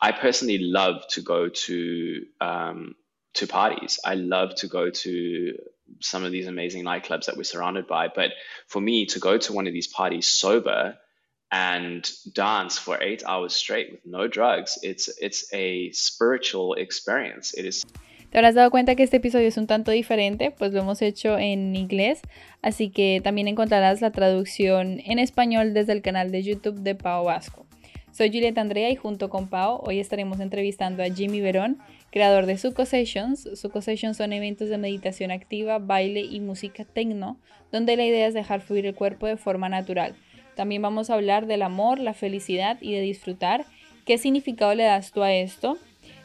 I personally love to go to um, to parties. I love to go to some of these amazing nightclubs that we're surrounded by. But for me to go to one of these parties sober and dance for eight hours straight with no drugs, it's it's a spiritual experience. It is Te habrás dado cuenta que este episodio es un tanto diferente, pues lo hemos hecho en inglés, así que también encontrarás la traducción en español desde el canal de YouTube de Pau Vasco. Soy Julieta Andrea y junto con Pau hoy estaremos entrevistando a Jimmy Verón, creador de Suco Sessions. Suco Sessions son eventos de meditación activa, baile y música techno, donde la idea es dejar fluir el cuerpo de forma natural. También vamos a hablar del amor, la felicidad y de disfrutar. ¿Qué significado le das tú a esto?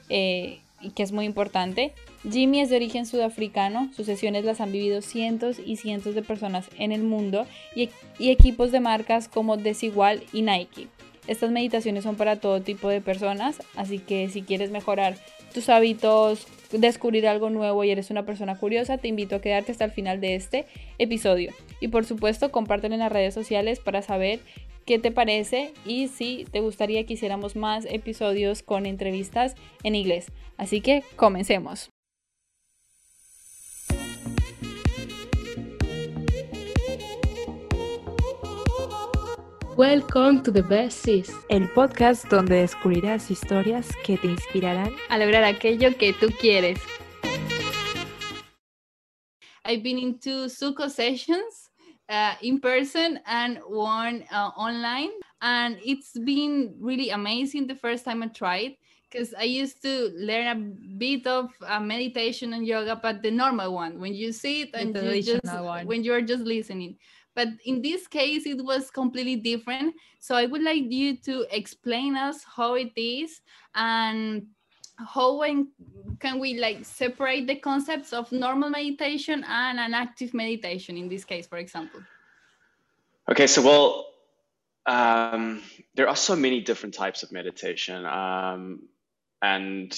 Eh, que es muy importante. Jimmy es de origen sudafricano, sus sesiones las han vivido cientos y cientos de personas en el mundo y equipos de marcas como Desigual y Nike. Estas meditaciones son para todo tipo de personas, así que si quieres mejorar tus hábitos, descubrir algo nuevo y eres una persona curiosa, te invito a quedarte hasta el final de este episodio. Y por supuesto, compártelo en las redes sociales para saber qué te parece y si te gustaría que hiciéramos más episodios con entrevistas en inglés. Así que comencemos. Welcome to the Best Sis, el podcast donde descubrirás historias que te inspirarán a lograr aquello que tú quieres. I've been into Suco sessions uh, in person and one uh, online, and it's been really amazing the first time I tried because I used to learn a bit of uh, meditation and yoga, but the normal one when you sit and you just one. when you're just listening. But in this case, it was completely different. So I would like you to explain us how it is and how can we like separate the concepts of normal meditation and an active meditation in this case, for example? Okay, so well, um, there are so many different types of meditation. Um, and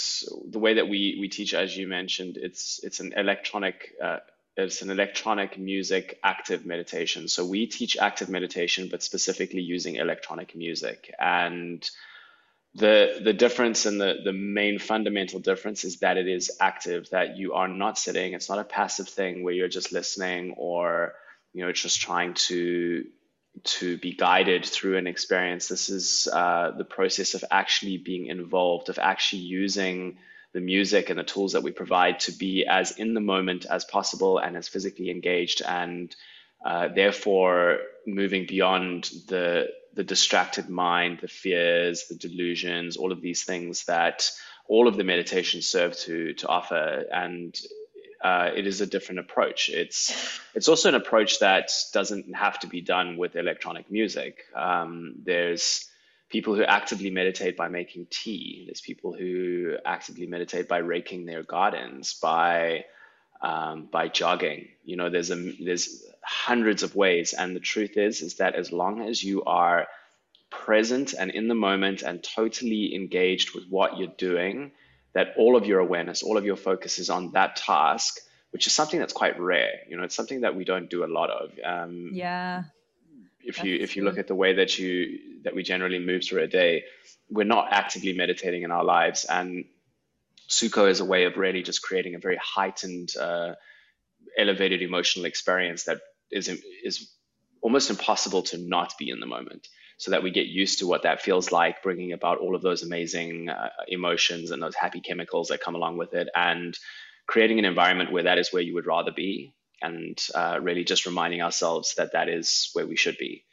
the way that we, we teach, as you mentioned, it's it's an electronic uh, it's an electronic music active meditation. So we teach active meditation, but specifically using electronic music. And the the difference and the the main fundamental difference is that it is active, that you are not sitting. It's not a passive thing where you're just listening or you know just trying to to be guided through an experience. This is uh, the process of actually being involved, of actually using the music and the tools that we provide to be as in the moment as possible and as physically engaged and uh, therefore moving beyond the the distracted mind the fears the delusions all of these things that all of the meditations serve to to offer and uh, it is a different approach. It's it's also an approach that doesn't have to be done with electronic music. Um, there's people who actively meditate by making tea. There's people who actively meditate by raking their gardens, by um, by jogging. You know, there's a there's hundreds of ways, and the truth is is that as long as you are present and in the moment and totally engaged with what you're doing, that all of your awareness, all of your focus is on that task, which is something that's quite rare. You know, it's something that we don't do a lot of. Um, yeah if you if you look at the way that you that we generally move through a day, we're not actively meditating in our lives. And Suco is a way of really just creating a very heightened, uh, elevated emotional experience that is is almost impossible to not be in the moment. So that we get used to what that feels like, bringing about all of those amazing uh, emotions and those happy chemicals that come along with it, and creating an environment where that is where you would rather be and uh, really just reminding ourselves that that is where we should be.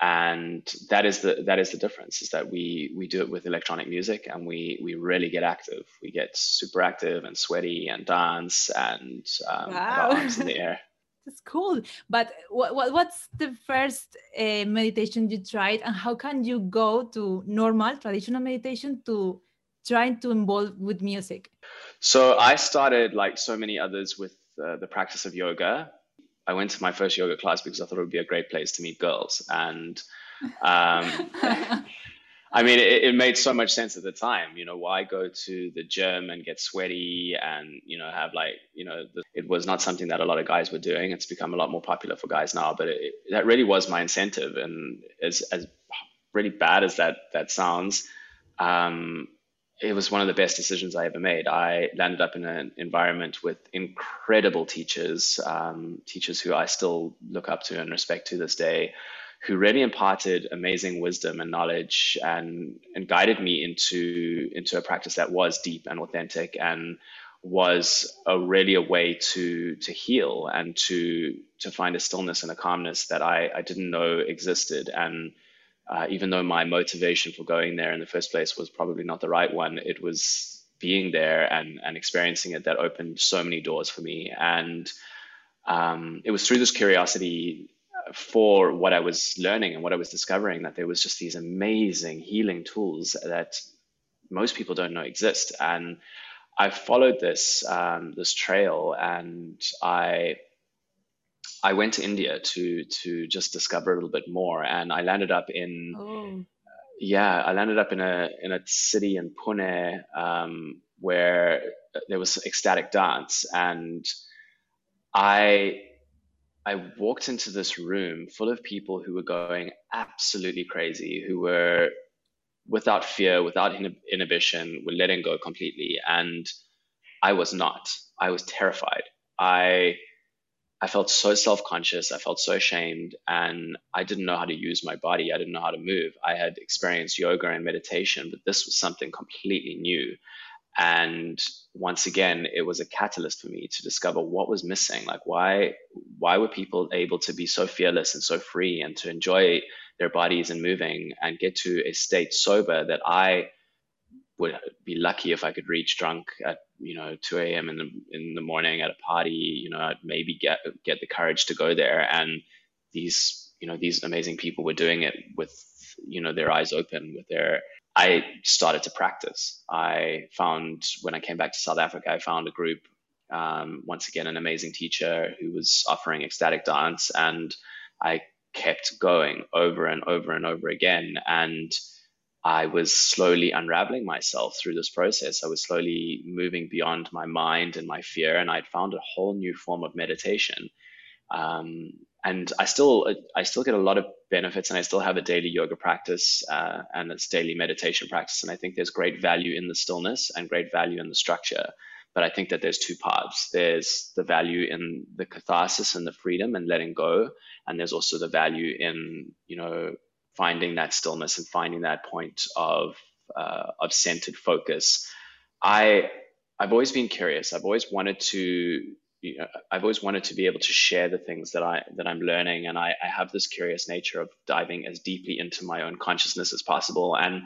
And that is the that is the difference is that we we do it with electronic music and we we really get active. We get super active and sweaty and dance and um, wow. arms in the air. That's cool. But what, what what's the first uh, meditation you tried and how can you go to normal traditional meditation to trying to involve with music? So i started like so many others with the, the practice of yoga. I went to my first yoga class because I thought it would be a great place to meet girls. And um, I mean, it, it, made so much sense at the time. You know, why go to the gym and get sweaty and, you know, have like, you know, the, it was not something that a lot of guys were doing. It's become a lot more popular for guys now, but it, that really was my incentive. And as, as really bad as that, that sounds, um, it was one of the best decisions I ever made. I landed up in an environment with incredible teachers, um, teachers who I still look up to and respect to this day, who really imparted amazing wisdom and knowledge and and guided me into into a practice that was deep and authentic and was a really a way to to heal and to to find a stillness and a calmness that I, I didn't know existed and uh, even though my motivation for going there in the first place was probably not the right one, it was being there and, and experiencing it that opened so many doors for me. And um, it was through this curiosity for what I was learning and what I was discovering that there was just these amazing healing tools that most people don't know exist. And I followed this um, this trail, and I I went to India to to just discover a little bit more, and I landed up in Oh, yeah, I landed up in a in a city in Pune um, where there was ecstatic dance, and I I walked into this room full of people who were going absolutely crazy, who were without fear, without inhib- inhibition, were letting go completely, and I was not. I was terrified. I I felt so self conscious. I felt so ashamed, and I didn't know how to use my body. I didn't know how to move. I had experienced yoga and meditation, but this was something completely new. And once again, it was a catalyst for me to discover what was missing. Like, why, why were people able to be so fearless and so free and to enjoy their bodies and moving and get to a state sober that I would be lucky if I could reach drunk at you know 2 a.m. in the in the morning at a party. You know, I'd maybe get get the courage to go there. And these you know these amazing people were doing it with you know their eyes open, with their I started to practice. I found when I came back to South Africa, I found a group. Um, once again, an amazing teacher who was offering ecstatic dance, and I kept going over and over and over again. And I was slowly unraveling myself through this process. I was slowly moving beyond my mind and my fear, and I'd found a whole new form of meditation. Um, and I still, I still get a lot of benefits, and I still have a daily yoga practice uh, and it's daily meditation practice. And I think there's great value in the stillness and great value in the structure. But I think that there's two parts. There's the value in the catharsis and the freedom and letting go, and there's also the value in, you know, finding that stillness and finding that point of uh, of centered focus. I I've always been curious. I've always wanted to you know, I've always wanted to be able to share the things that I that I'm learning, and I, I have this curious nature of diving as deeply into my own consciousness as possible. And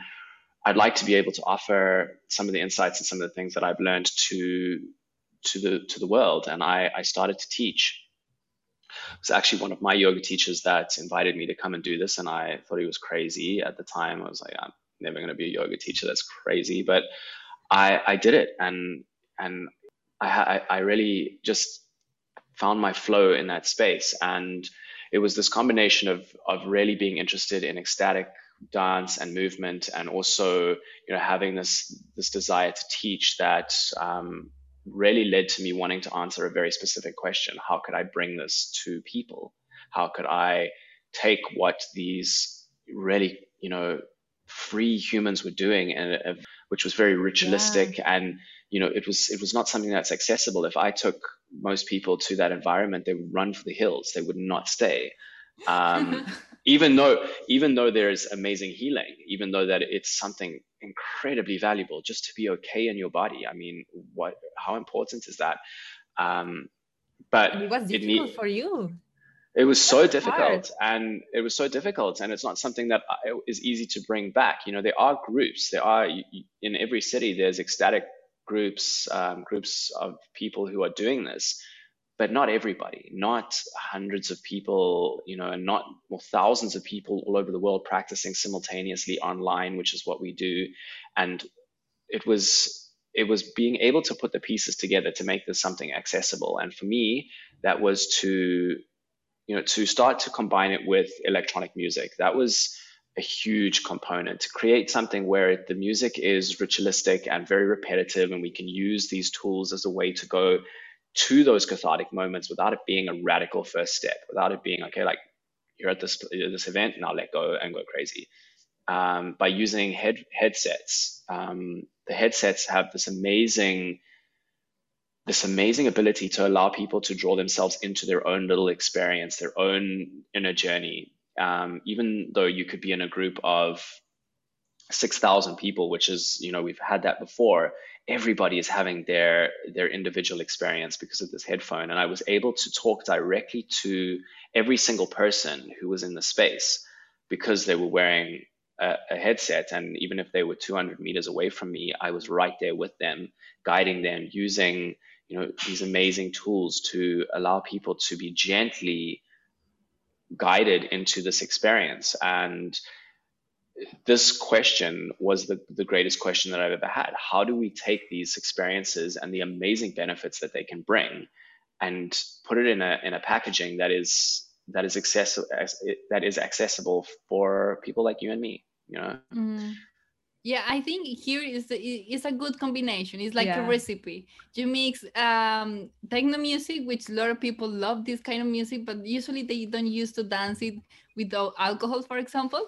I'd like to be able to offer some of the insights and some of the things that I've learned to to the to the world. And I, I started to teach it was actually one of my yoga teachers that invited me to come and do this, and I thought he was crazy at the time. I was like, I'm never going to be a yoga teacher. That's crazy, but I I did it, and and I I really just found my flow in that space, and it was this combination of of really being interested in ecstatic dance and movement and also you know having this this desire to teach that um, really led to me wanting to answer a very specific question. How could I bring this to people? How could I take what these really, you know, free humans were doing and uh, which was very ritualistic yeah. and you know it was it was not something that's accessible if i took most people to that environment they would run for the hills they would not stay um, even though even though there is amazing healing even though that it's something incredibly valuable just to be okay in your body i mean what how important is that? Um, but it was difficult it for you. It was so That's difficult hard. and it was so difficult and it's not something that is easy to bring back. You know there are groups there are in every city there's ecstatic groups um, groups of people who are doing this but not everybody, not hundreds of people, you know, and not well, thousands of people all over the world practicing simultaneously online, which is what we do. And it was it was being able to put the pieces together to make this something accessible. And for me, that was to you know to start to combine it with electronic music. That was a huge component to create something where the music is ritualistic and very repetitive and we can use these tools as a way to go to those cathartic moments without it being a radical first step, without it being okay, like you're at this this event, now let go and go crazy. um, by using head headsets. Um, the headsets have this amazing this amazing ability to allow people to draw themselves into their own little experience, their own inner journey. Um, even though you could be in a group of 6,000 people, which is, you know, we've had that before, everybody is having their their individual experience because of this headphone. And I was able to talk directly to every single person who was in the space because they were wearing a, a headset. And even if they were 200 meters away from me, I was right there with them, guiding them, using you know these amazing tools to allow people to be gently guided into this experience and this question was the, the greatest question that I've ever had. How do we take these experiences and the amazing benefits that they can bring and put it in a, in a packaging that is that is accessible that is accessible for people like you and me, you know? Mm. Yeah, I think here is is a good combination. It's like yeah. a recipe. You mix um, techno music, which a lot of people love this kind of music, but usually they don't use to dance it without alcohol, for example.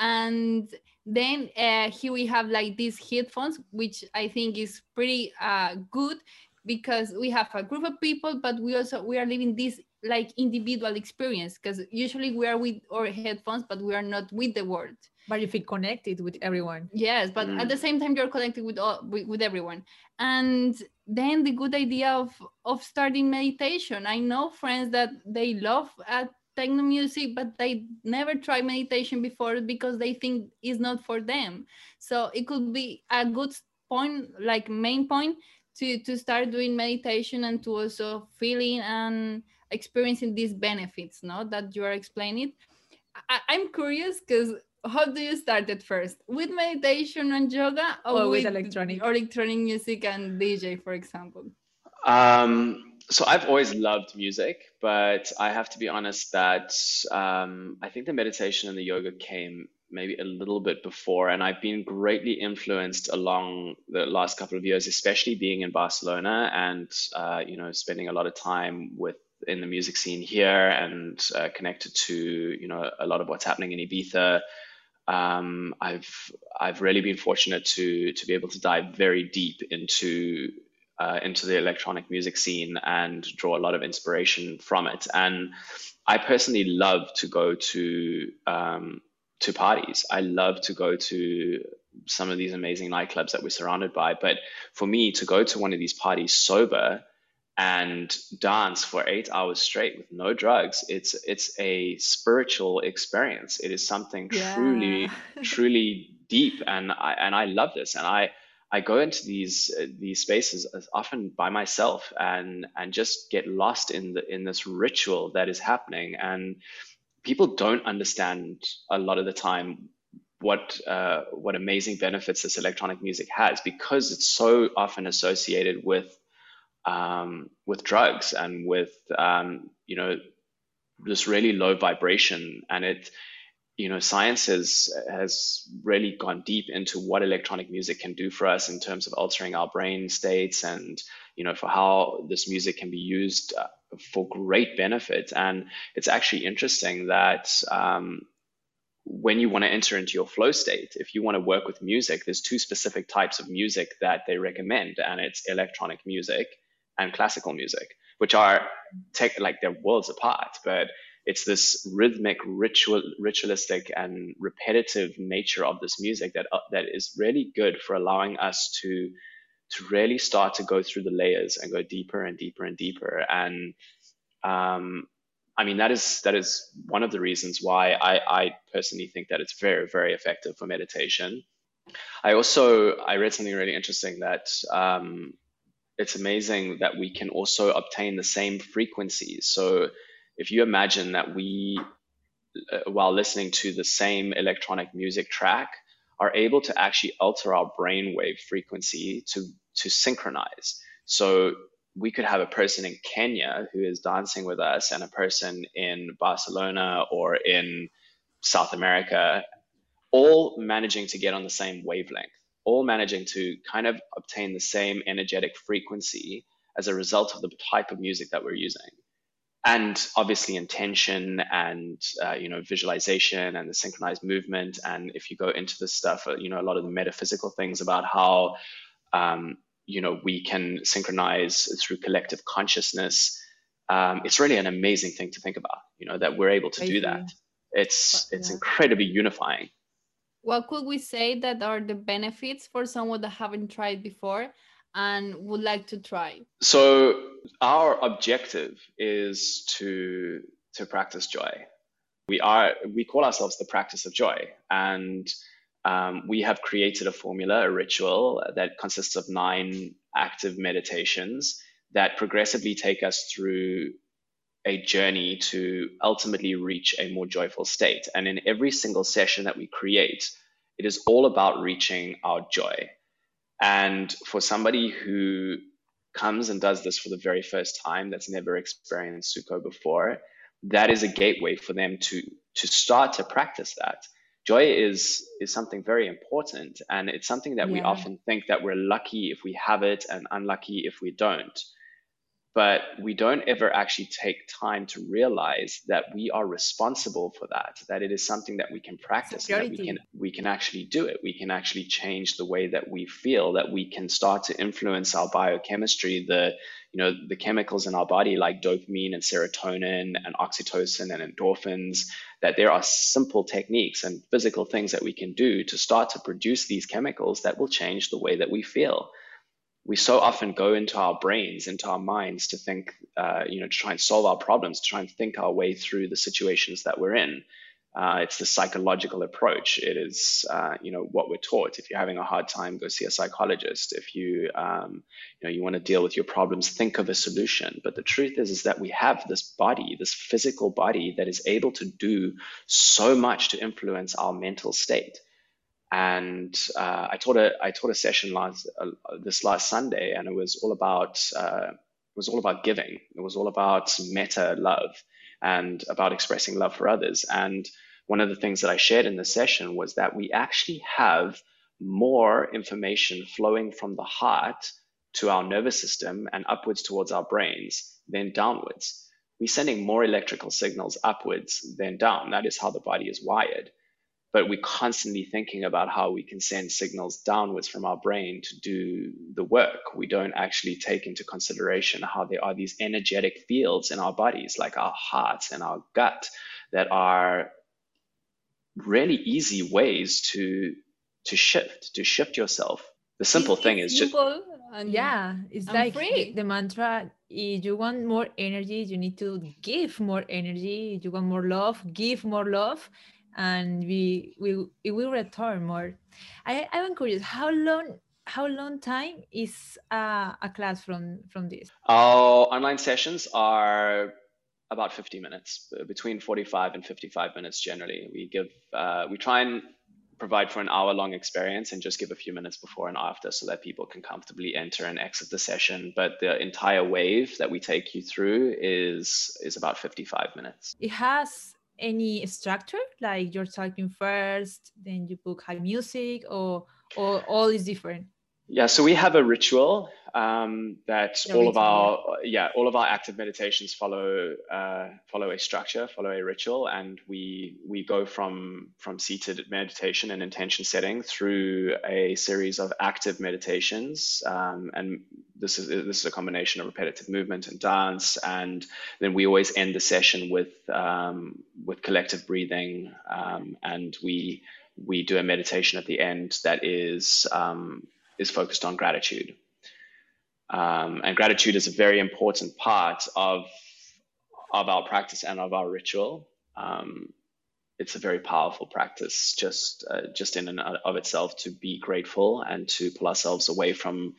And then uh, here we have like these headphones, which I think is pretty uh, good because we have a group of people, but we also we are living this like individual experience because usually we are with our headphones, but we are not with the world but if you feel connected with everyone yes but mm. at the mm. same time you're connected with all with, with, everyone and then the good idea of of starting meditation i know friends that they love uh, techno music but they never try meditation before because they think it's not for them. So it could be a good point like main point to to start doing meditation and to also feeling and experiencing these benefits no that you are explaining. I, i'm curious because how do you start at first? With meditation and yoga or, or with, with, electronic? or electronic music and dj for example? Um, so i've always loved music but i have to be honest that um, i think the meditation and the yoga came maybe a little bit before and i've been greatly influenced along the last couple of years especially being in barcelona and uh, you know spending a lot of time with in the music scene here and uh, connected to you know a lot of what's happening in ibiza. Um, I've I've really been fortunate to to be able to dive very deep into uh, into the electronic music scene and draw a lot of inspiration from it. And I personally love to go to um, to parties. I love to go to some of these amazing nightclubs that we're surrounded by. But for me to go to one of these parties sober and dance for eight hours straight with no drugs it's it's a spiritual experience it is something yeah. truly truly deep and i and i love this and i i go into these uh, these spaces often by myself and and just get lost in the in this ritual that is happening. And people don't understand a lot of the time what uh, what amazing benefits this electronic music has because it's so often associated with um, with drugs and with um, you know this really low vibration. And it you know science has has really gone deep into what electronic music can do for us in terms of altering our brain states and you know for how this music can be used uh, for great benefit and it's actually interesting that um, when you want to enter into your flow state, if you want to work with music, there's two specific types of music that they recommend, and it's electronic music and classical music, which are tech, like they're worlds apart, but it's this rhythmic, ritual, ritualistic, and repetitive nature of this music that uh, that is really good for allowing us to to really start to go through the layers and go deeper and deeper and deeper. And um, I mean that is that is one of the reasons why I, I personally think that it's very very effective for meditation. I also I read something really interesting that um, it's amazing that we can also obtain the same frequencies. So if you imagine that we, uh, while listening to the same electronic music track, are able to actually alter our brainwave frequency to to synchronize. So we could have a person in Kenya who is dancing with us and a person in Barcelona or in South America, all managing to get on the same wavelength all managing to kind of obtain the same energetic frequency as a result of the type of music that we're using. And obviously intention and uh, you know visualization and the synchronized movement. And if you go into this stuff uh, you know a lot of the metaphysical things about how um, you know we can synchronize through collective consciousness um, it's really an amazing thing to think about you know that we're able to do that. It's it's Yeah. incredibly unifying. What could we say that are the benefits for someone that haven't tried before and would like to try? so our objective is to to practice joy. We are we call ourselves the practice of joy and um, we have created a formula a ritual that consists of nine active meditations that progressively take us through a journey to ultimately reach a more joyful state. And in every single session that we create it is all about reaching our joy and for somebody who comes and does this for the very first time that's never experienced Suco before, that is a gateway for them to to start to practice that. Joy is is something very important and it's something that we often think that we're lucky if we have it and unlucky if we don't. But we don't ever actually take time to realize that we are responsible for that, that it is something that we can practice and that we can we can actually do it. We can actually change the way that we feel, that we can start to influence our biochemistry, the you know the chemicals in our body like dopamine and serotonin and oxytocin and endorphins that there are simple techniques and physical things that we can do to start to produce these chemicals that will change the way that we feel we so often go into our brains into our minds to think uh, you know to try and solve our problems to try and think our way through the situations that we're in uh, it's the psychological approach. It is, uh, you know, what we're taught. If you're having a hard time, go see a psychologist. If you, um, you know, you want to deal with your problems, think of a solution. But the truth is, is that we have this body, this physical body that is able to do so much to influence our mental state. And uh, I taught a I taught a session last uh, this last Sunday, and it was all about uh, it was all about giving. It was all about metta love and about expressing love for others. And one of the things that I shared in the session was that we actually have more information flowing from the heart to our nervous system and upwards towards our brains than downwards. We're sending more electrical signals upwards than down. That is how the body is wired. But we're constantly thinking about how we can send signals downwards from our brain to do the work. We don't actually take into consideration how there are these energetic fields in our bodies, like our hearts and our gut, that are really easy ways to to shift, to shift yourself. The simple It's- thing it's is just and yeah it's I'm like free. the mantra if you want more energy you need to give more energy if you want more love give more love and we we it will return more i i'm curious how long how long time is uh, a class from from this Our online sessions are about 50 minutes, between 45 and 55 minutes generally. We give, uh, we try and provide for an hour long experience and just give a few minutes before and after so that people can comfortably enter and exit the session. But the entire wave that we take you through is is about 55 minutes. it has any structure like you're talking first then you book high music or or all is different? Yeah, so we have a ritual um, that all of our yeah all of our active meditations follow uh, follow a structure, follow a ritual, and we we go from from seated meditation and intention setting through a series of active meditations, um, and this is this is a combination of repetitive movement and dance, and then we always end the session with um, with collective breathing, um, and we we do a meditation at the end that is um, is focused on gratitude. Um, and gratitude is a very important part of, of our practice and of our ritual. Um, it's a very powerful practice just, uh, just in and of itself to be grateful and to pull ourselves away from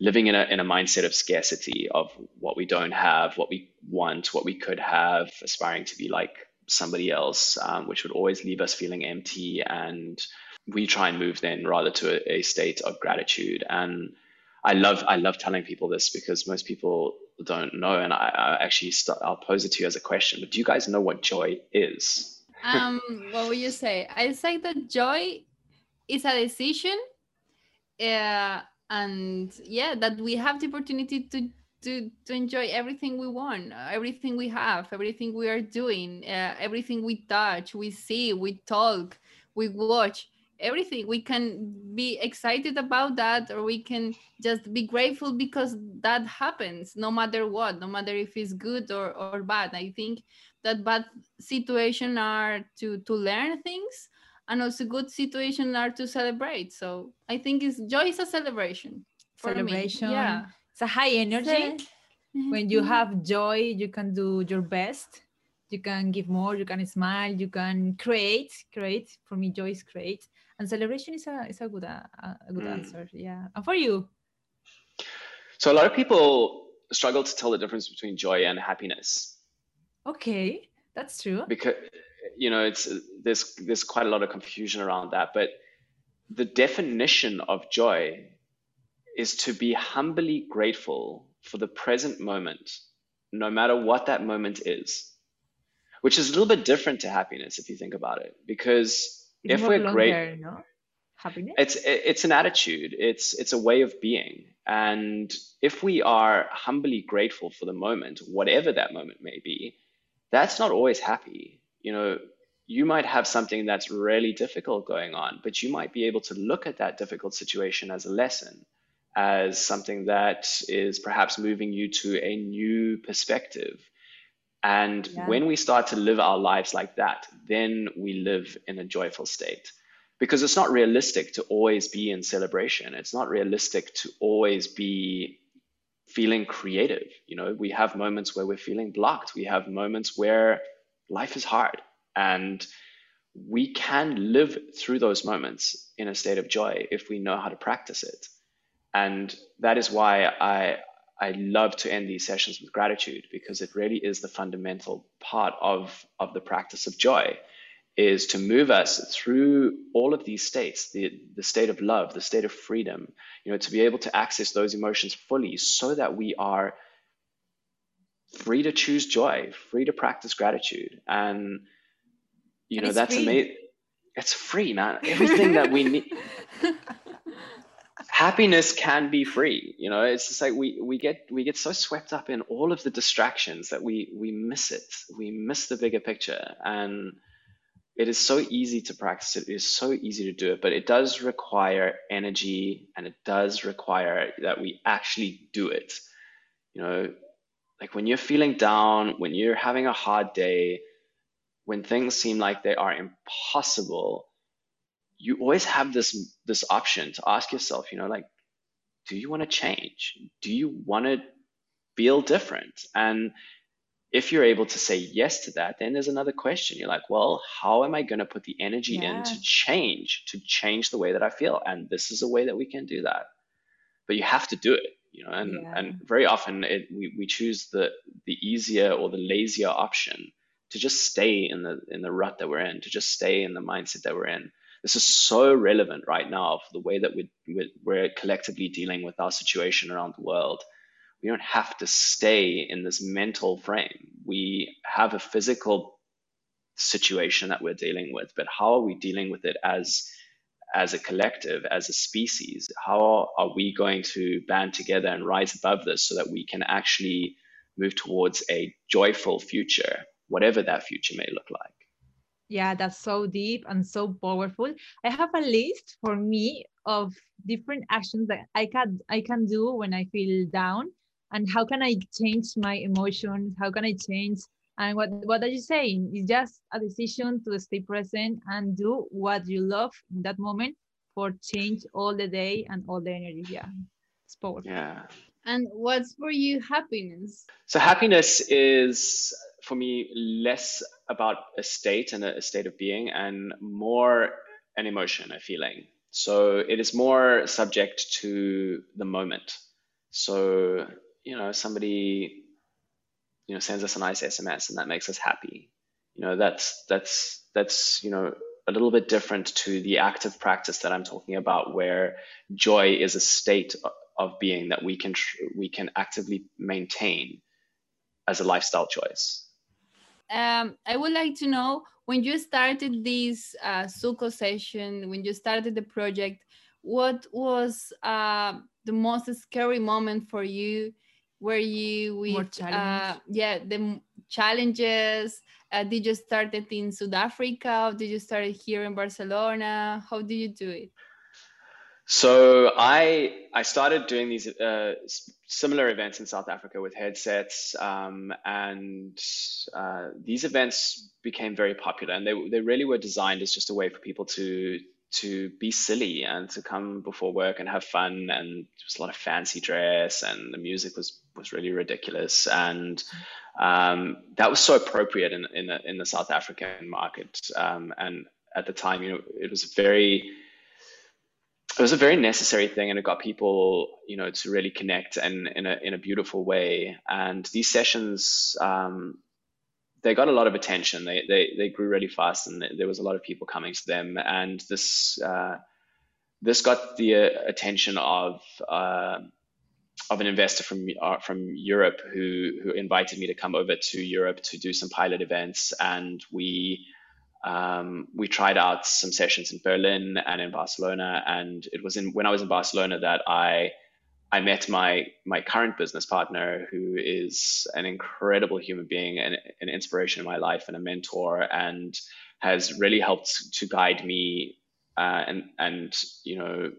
living in a, in a mindset of scarcity of what we don't have, what we want, what we could have, aspiring to be like somebody else, um, which would always leave us feeling empty. And we try and move then rather to a, a state of gratitude. And i love i love telling people this because most people don't know. And i, I actually i'll pose it to you as a question but do you guys know what joy is? Um what would you say? I'd say that joy is a decision uh, and yeah that we have the opportunity to to to enjoy everything we want everything we have everything we are doing uh, everything we touch we see we talk we watch everything. We can be excited about that or we can just be grateful because that happens no matter what no matter if it's good or, or bad. I think that bad situation are to to learn things and also good situation are to celebrate. So i think it's joy is a celebration for Celebration. me yeah. It's a high energy. Ce- when you have joy you can do your best. You can give more you can smile you can create. Create for me joy is create. And celebration is a is a good uh, a good Mm. answer yeah. And for you? So a lot of people struggle to tell the difference between joy and happiness. Okay that's true. Because you know it's there's there's quite a lot of confusion around that. But the definition of joy is to be humbly grateful for the present moment, no matter what that moment is. Which is a little bit different to happiness if you think about it, because It's if we're no happiness it's it's an attitude it's it's a way of being and if we are humbly grateful for the moment whatever that moment may be that's not always happy you know you might have something that's really difficult going on but you might be able to look at that difficult situation as a lesson as something that is perhaps moving you to a new perspective and Yeah. when we start to live our lives like that then we live in a joyful state because it's not realistic to always be in celebration. It's not realistic to always be feeling creative. You know, we have moments where we're feeling blocked. We have moments where life is hard and we can live through those moments in a state of joy if we know how to practice it. And that is why I I love to end these sessions with gratitude because it really is the fundamental part of of the practice of joy is to move us through all of these states the, the state of love the state of freedom you know to be able to access those emotions fully so that we are free to choose joy free to practice gratitude. And you And know that's amazing it's free man. Everything that we need happiness can be free you know? It's just like we we get we get so swept up in all of the distractions that we we miss it. We miss the bigger picture. And it is so easy to practice it. It is so easy to do it, but it does require energy and it does require that we actually do it. You know, like when you're feeling down, when you're having a hard day, when things seem like they are impossible, you always have this this option to ask yourself, you know, like, do you want to change? Do you want to feel different? And if you're able to say yes to that, then there's another question. You're like, well, how am I going to put the energy in to change, to change the way that I feel? And this is a way that we can do that. But you have to do it, you know, and, Yeah. and very often it, we, we choose the, the easier or the lazier option to just stay in the, in the rut that we're in, to just stay in the mindset that we're in. This is so relevant right now for the way that we, we're, we're collectively dealing with our situation around the world we don't have to stay in this mental frame. We have a physical situation that we're dealing with, but how are we dealing with it as as a collective, as a species? How are we going to band together and rise above this so that we can actually move towards a joyful future, whatever that future may look like? Yeah, that's so deep and so powerful. I have a list for me of different actions that I can I can do when I feel down and how can I change my emotions? How can I change? And what what are you saying? It's just a decision to stay present and do what you love in that moment for change all the day and all the energy. Yeah. It's powerful. Yeah. and what's for you happiness So happiness is for me less about a state and a, a state of being and more an emotion, a feeling. So it is more subject to the moment. So, you know, somebody, you know, sends us a nice SMS and that makes us happy. You know, that's that's that's, you know, a little bit different to the active practice that I'm talking about where joy is a state of being that we can we can actively maintain as a lifestyle choice. um, I would like to know when you started this uh, Suco session, when you started the project, what was uh, the most scary moment for you were you with More uh, yeah the challenges uh, did you start it in south africa or did you start it here in barcelona? How did you do it? So I I started doing these uh, similar events in South Africa with headsets, um, and uh, these events became very popular, and they they really were designed as just a way for people to to be silly and to come before work and have fun, and there was a lot of fancy dress, and the music was was really ridiculous, and um, that was so appropriate in in the, in the South African market, um, and at the time, you know, it was very it was a very necessary thing and it got people you know to really connect and in a, in a beautiful way. And these sessions um, they got a lot of attention. They, they they grew really fast and there was a lot of people coming to them. And this uh, this got the uh, attention of uh, of an investor from uh, from Europe who who invited me to come over to Europe to do some pilot events. And we um, we tried out some sessions in Berlin and in Barcelona, and it was in when I was in Barcelona that I I met my my current business partner, who is an incredible human being and an inspiration in my life and a mentor, and has really helped to guide me uh, and and you know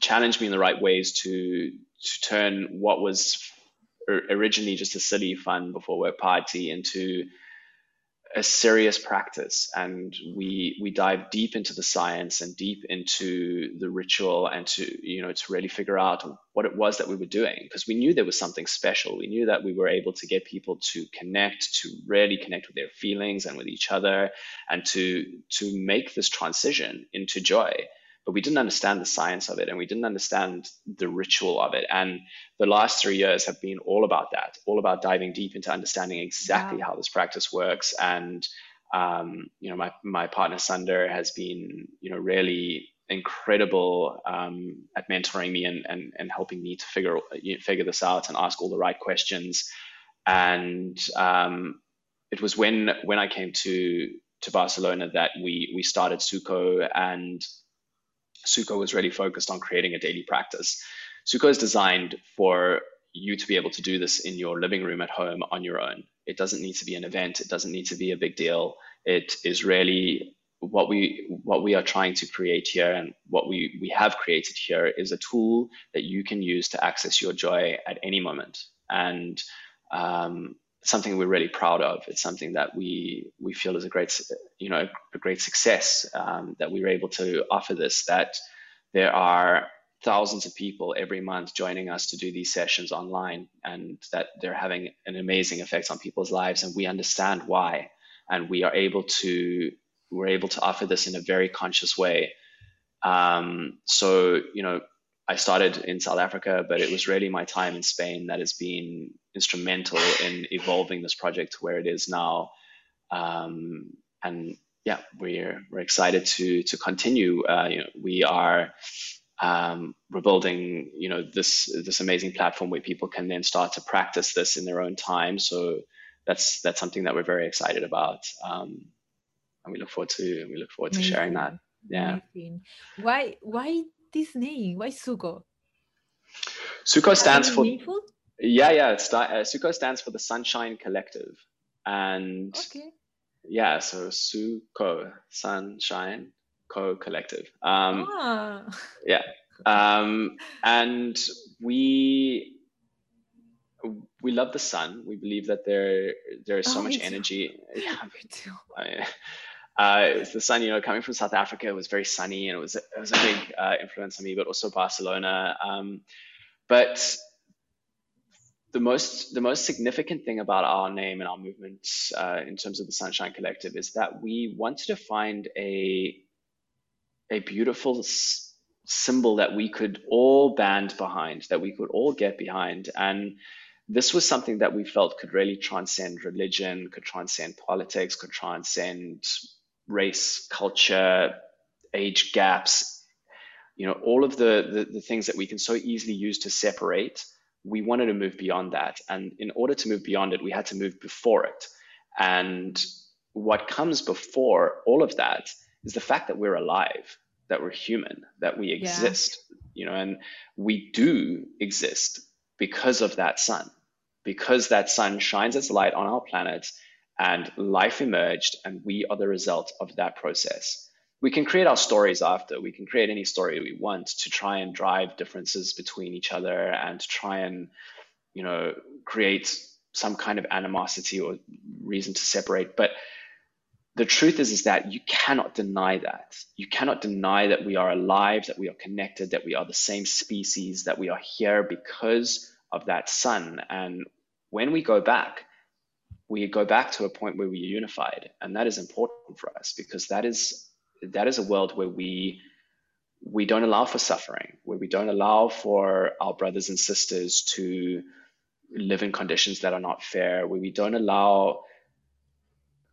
challenge me in the right ways to to turn what was originally just a silly fun before work party into a serious practice. And we we dive deep into the science and deep into the ritual and to you know to really figure out what it was that we were doing because we knew there was something special. We knew that we were able to get people to connect to really connect with their feelings and with each other and to to make this transition into joy but we didn't understand the science of it and we didn't understand the ritual of it. And the last three years have been all about that, all about diving deep into understanding exactly how this practice works. And um, you know, my my partner Sunder has been you know really incredible um, at mentoring me and, and and helping me to figure you know, figure this out and ask all the right questions. And um, it was when when I came to to Barcelona that we we started Suco and Suco was really focused on creating a daily practice. Suco is designed for you to be able to do this in your living room at home on your own. It doesn't need to be an event. It doesn't need to be a big deal. It is really what we what we are trying to create here and what we we have created here is a tool that you can use to access your joy at any moment and um, something we're really proud of. It's something that we we feel is a great you know a great success um, that we were able to offer this. That there are thousands of people every month joining us to do these sessions online, and that they're having an amazing effect on people's lives, and we understand why, and we are able to we're able to offer this in a very conscious way. Um, so you know I started in South Africa, but it was really my time in Spain that has been instrumental in evolving this project to where it is now. Um, and yeah, we're we're excited to to continue. Uh, you know, we are um, we're building you know this this amazing platform where people can then start to practice this in their own time. So that's that's something that we're very excited about, um, and we look forward to we look forward to sharing that. Yeah. Amazing. Why why this name? Why Suco? Suco stands for Meaningful? Yeah yeah. It's, uh, stands for the Sunshine Collective, and Okay. yeah, so Suco Sunshine Co Collective. Um, ah. Yeah. Um, and we we love the sun. We believe that there there is so Oh, much energy. Yeah, Me too. I- uh, the sun, you know, coming from South Africa, it was very sunny, and it was it was a big uh, influence on me. But also Barcelona. Um, but the most the most significant thing about our name and our movement uh, in terms of the Sunshine Collective is that we wanted to find a a beautiful s- symbol that we could all band behind, that we could all get behind, and this was something that we felt could really transcend religion, could transcend politics, could transcend race, culture, age gaps, you know, all of the, the, the things that we can so easily use to separate. We wanted to move beyond that. And in order to move beyond it, we had to move before it. And what comes before all of that is the fact that we're alive, that we're human, that we Yeah. exist, you know, and we do exist because of that sun, because that sun shines its light on our planet and life emerged, and we are the result of that process. We can create our stories after. We can create any story we want to try and drive differences between each other and to try and, you know, create some kind of animosity or reason to separate. But the truth is, is that you cannot deny that. You cannot deny that we are alive, that we are connected, that we are the same species, that we are here because of that sun. And when we go back, we go back to a point where we are unified, and that is important for us because that is that is a world where we we don't allow for suffering, where we don't allow for our brothers and sisters to live in conditions that are not fair, where we don't allow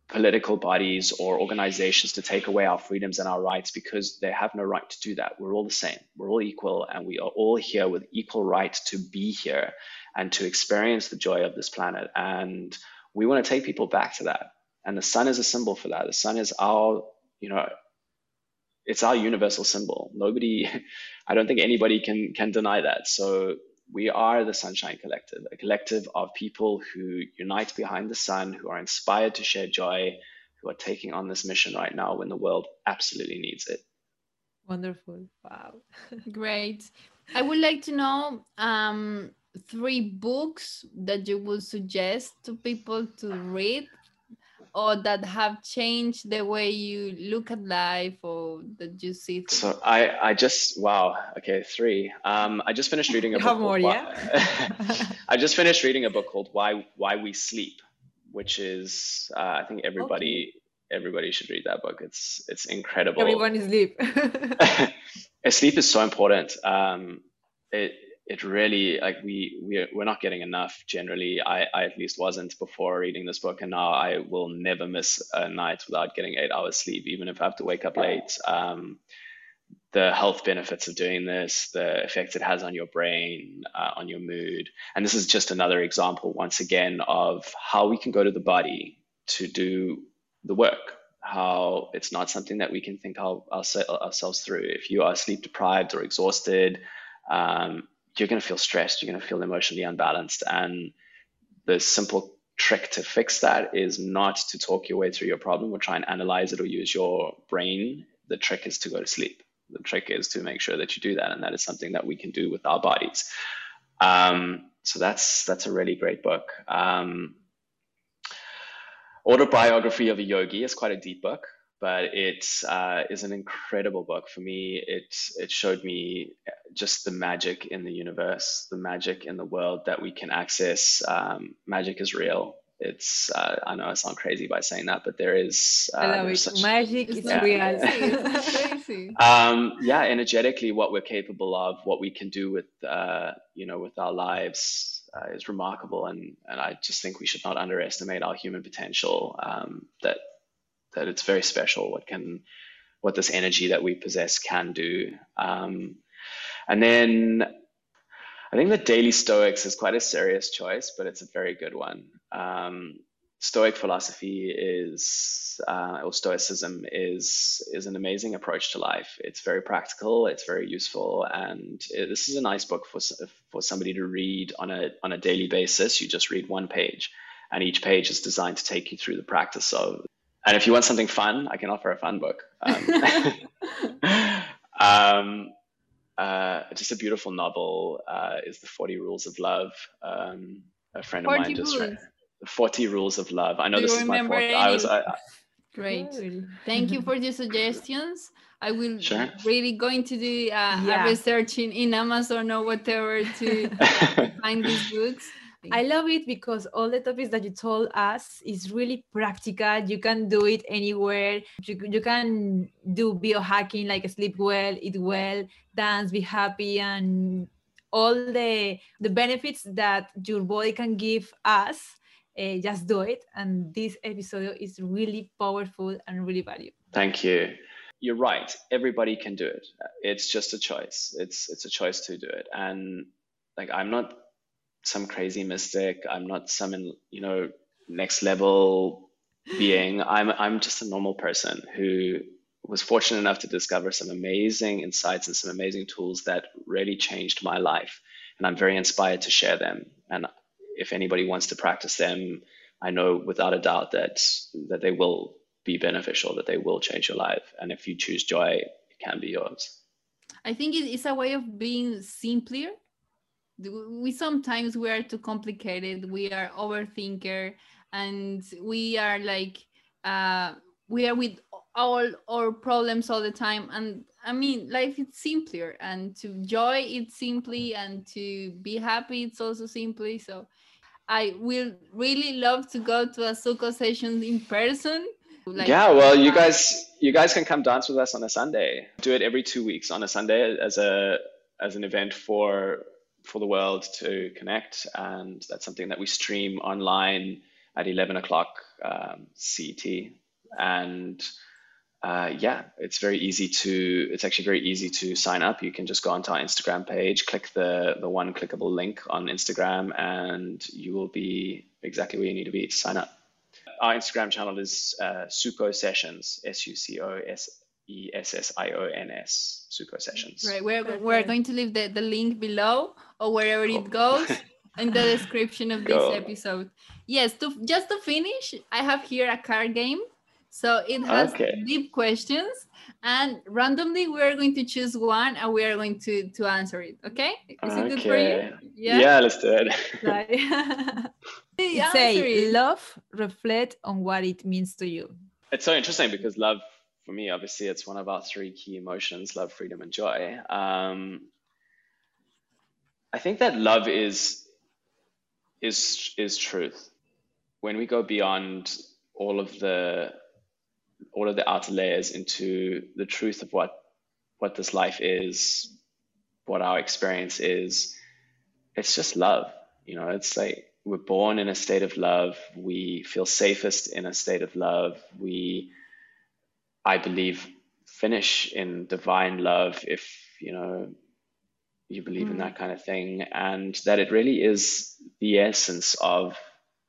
political bodies or organizations to take away our freedoms and our rights because they have no right to do that. We're all the same. We're all equal and we are all here with equal right to be here and to experience the joy of this planet. And we want to take people back to that. And the sun is a symbol for that. The sun is our, you know, it's our universal symbol. Nobody, I don't think anybody can can deny that. So we are the Sunshine Collective, a collective of people who unite behind the sun, who are inspired to share joy, who are taking on this mission right now when the world absolutely needs it. Wonderful. Wow. Great. I would like to know um, three books that you would suggest to people to read or that have changed the way you look at life or that you see things? So I, I just wow okay three. Um, I just finished reading a book. more, yeah. I just finished reading a book called Why Why We Sleep, which is uh, I think everybody okay. everybody should read that book. It's it's incredible. Everyone is sleep. sleep is so important. Um, it it really like we we're, we're not getting enough generally. I, I at least wasn't before reading this book and now i will never miss a night without getting eight hours sleep even if i have to wake up late. Um, the health benefits of doing this the effect it has on your brain uh, on your mood. And this is just another example once again of how we can go to the body to do the work. How it's not something that we can think our, our, ourselves through. If you are sleep deprived or exhausted um, you're going to feel stressed, you're going to feel emotionally unbalanced. And the simple trick to fix that is not to talk your way through your problem or try and analyze it or use your brain. The trick is to go to sleep. The trick is to make sure that you do that. And that is something that we can do with our bodies. Um, so that's that's a really great book. Um, Autobiography of a Yogi is quite a deep book but it uh, is an incredible book for me. It it showed me just the magic in the universe, the magic in the world that we can access. Um, magic is real. It's uh, I know I sound crazy by saying that, but there is. Uh, I love it. Such, magic is yeah. real. crazy. um, yeah, energetically, what we're capable of, what we can do with uh, you know with our lives. Uh, is remarkable, and and I just think we should not underestimate our human potential. Um, that that it's very special what can what this energy that we possess can do. Um, and then I think the Daily Stoics is quite a serious choice, but it's a very good one. Um, Stoic philosophy is, uh, or Stoicism is, is an amazing approach to life. It's very practical, it's very useful, and it, this is a nice book for for somebody to read on a on a daily basis. You just read one page, and each page is designed to take you through the practice of and if you want something fun, I can offer a fun book. Um, um, uh, just a beautiful novel uh, is The 40 Rules of Love. Um, a friend of mine just read The 40 Rules of Love. I know Do this is my fault. I was, I, I, Great. Thank you for the suggestions. I will sure. really going to do uh, yeah. a research in, in Amazon or whatever to find these books. I love it because all the topics that you told us is really practical. You can do it anywhere. You, you can do biohacking like sleep well, eat well, dance, be happy, and all the the benefits that your body can give us. Uh, just do it. And this episode is really powerful and really valuable. Thank you. You're right. Everybody can do it. It's just a choice. It's it's a choice to do it. And like I'm not some crazy mystic. I'm not some, in, you know, next level being. I'm I'm just a normal person who was fortunate enough to discover some amazing insights and some amazing tools that really changed my life and I'm very inspired to share them. And if anybody wants to practice them, I know without a doubt that that they will be beneficial, that they will change your life. And if you choose joy, it can be yours. I think it's a way of being simpler. We sometimes we are too complicated. We are overthinker, and we are like uh, we are with all our problems all the time. And I mean, life is simpler, and to joy it's simply, and to be happy it's also simply. So I will really love to go to a Suco session in person. Like, yeah, well, you guys, you guys can come dance with us on a Sunday. Do it every two weeks on a Sunday as a as an event for for the world to connect, and that's something that we stream online at eleven o'clock um, CET, and uh, yeah, it's very easy to. It's actually very easy to sign up. You can just go onto our Instagram page, click the the one clickable link on Instagram, and you will be exactly where you need to be to sign up. Our Instagram channel is uh, Suco Sessions, S U C O S E S S I O N S, Suco Sessions. Right. We're we're going to leave the, the link below or wherever cool. it oh. goes. in the description of this Go. episode. Yes, to just to finish, I have here a card game so it has okay. deep questions, and randomly we are going to choose one, and we are going to to answer it. Okay? Is okay. it good for you? Yeah. Yeah, let's do it. Say love. Reflect on what it means to you. It's so interesting because love, for me, obviously, it's one of our three key emotions: love, freedom, and joy. Um, I think that love is is is truth. When we go beyond all of the all of the outer layers into the truth of what what this life is, what our experience is. It's just love. You know, it's like we're born in a state of love. We feel safest in a state of love. We, I believe, finish in divine love if, you know, you believe mm. in that kind of thing. And that it really is the essence of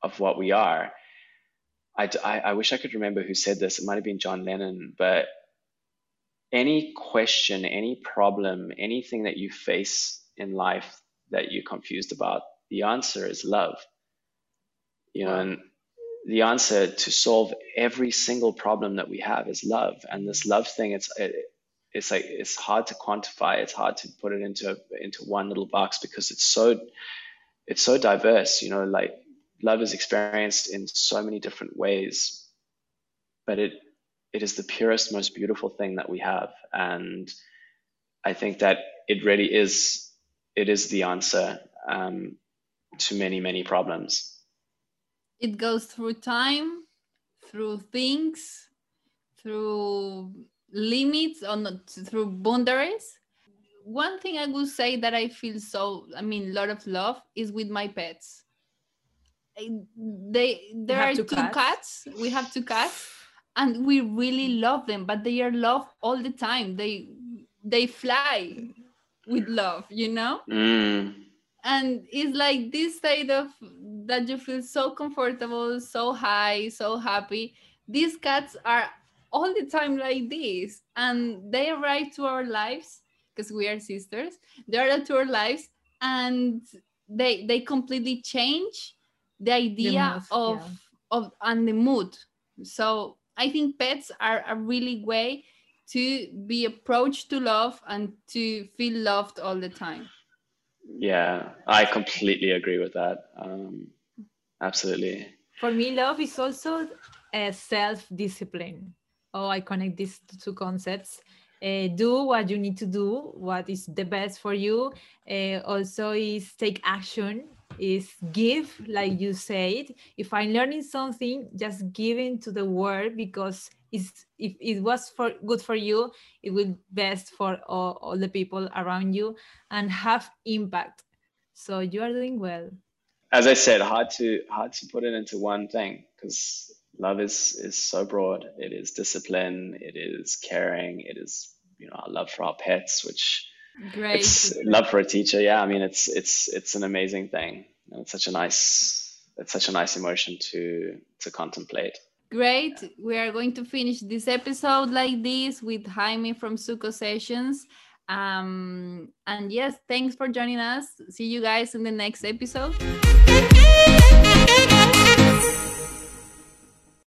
of what we are. I, I, I wish I could remember who said this. It might have been John Lennon, but any question, any problem, anything that you face in life that you're confused about, the answer is love. You know, and the answer to solve every single problem that we have is love. And this love thing, it's it, it's like it's hard to quantify. It's hard to put it into into one little box because it's so it's so diverse. You know, like love is experienced in so many different ways, but it it is the purest, most beautiful thing that we have, and I think that it really is it is the answer um, to many many problems. It goes through time, through things, through limits, or not through boundaries. One thing I would say that I feel so, I mean, a lot of love is with my pets they there are two, cats. cats. We have two cats, and we really love them. But they are loved all the time. They they fly with love, you know. Mm. And it's like this state of that you feel so comfortable, so high, so happy. These cats are all the time like this, and they arrive to our lives because we are sisters. They are to our lives, and they they completely change the idea the mood, of yeah. of and the mood so i think pets are a really way to be approached to love and to feel loved all the time yeah i completely agree with that. Um, absolutely. For me love is also a self-discipline. Oh i connect these two concepts. Uh, do what you need to do what is the best for you. Uh, also is take action is give like you said. If i'm learning something just giving to the world because it's, if it was for good for you it will best for all, all the people around you and have impact so you are doing well as i said hard to hard to put it into one thing because love is is so broad it is discipline it is caring it is you know our love for our pets which Great. It's love for a teacher. Yeah, I mean, it's it's it's an amazing thing. and It's such a nice it's such a nice emotion to to contemplate. Great. We are going to finish this episode like this with Jaime from Suco Sessions. Um, and yes, thanks for joining us. See you guys in the next episode.